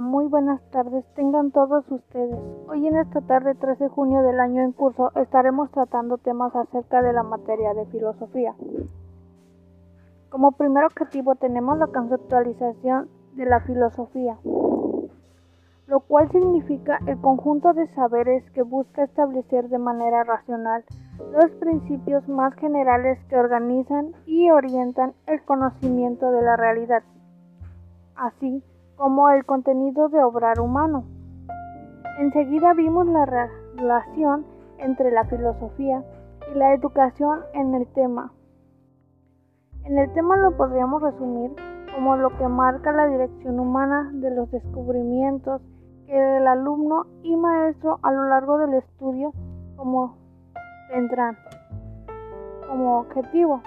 Muy buenas tardes. Tengan todos ustedes. Hoy en esta tarde 13 de junio del año en curso estaremos tratando temas acerca de la materia de filosofía. Como primer objetivo tenemos la conceptualización de la filosofía, lo cual significa el conjunto de saberes que busca establecer de manera racional los principios más generales que organizan y orientan el conocimiento de la realidad. Así, como el contenido de obrar humano. Enseguida vimos la relación entre la filosofía y la educación en el tema. En el tema lo podríamos resumir como lo que marca la dirección humana de los descubrimientos que el alumno y maestro a lo largo del estudio como tendrán como objetivo.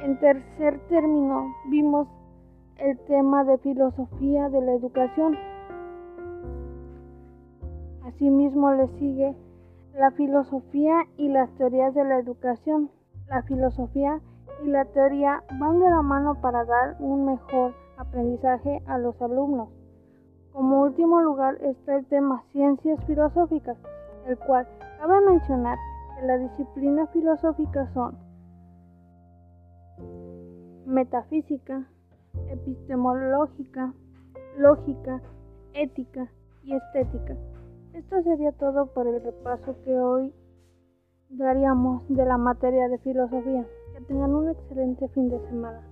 En tercer término, vimos el tema de filosofía de la educación. Asimismo le sigue la filosofía y las teorías de la educación. La filosofía y la teoría van de la mano para dar un mejor aprendizaje a los alumnos. Como último lugar está el tema ciencias filosóficas, el cual cabe mencionar que la disciplina filosófica son metafísica, epistemológica, lógica, ética y estética. Esto sería todo por el repaso que hoy daríamos de la materia de filosofía. Que tengan un excelente fin de semana.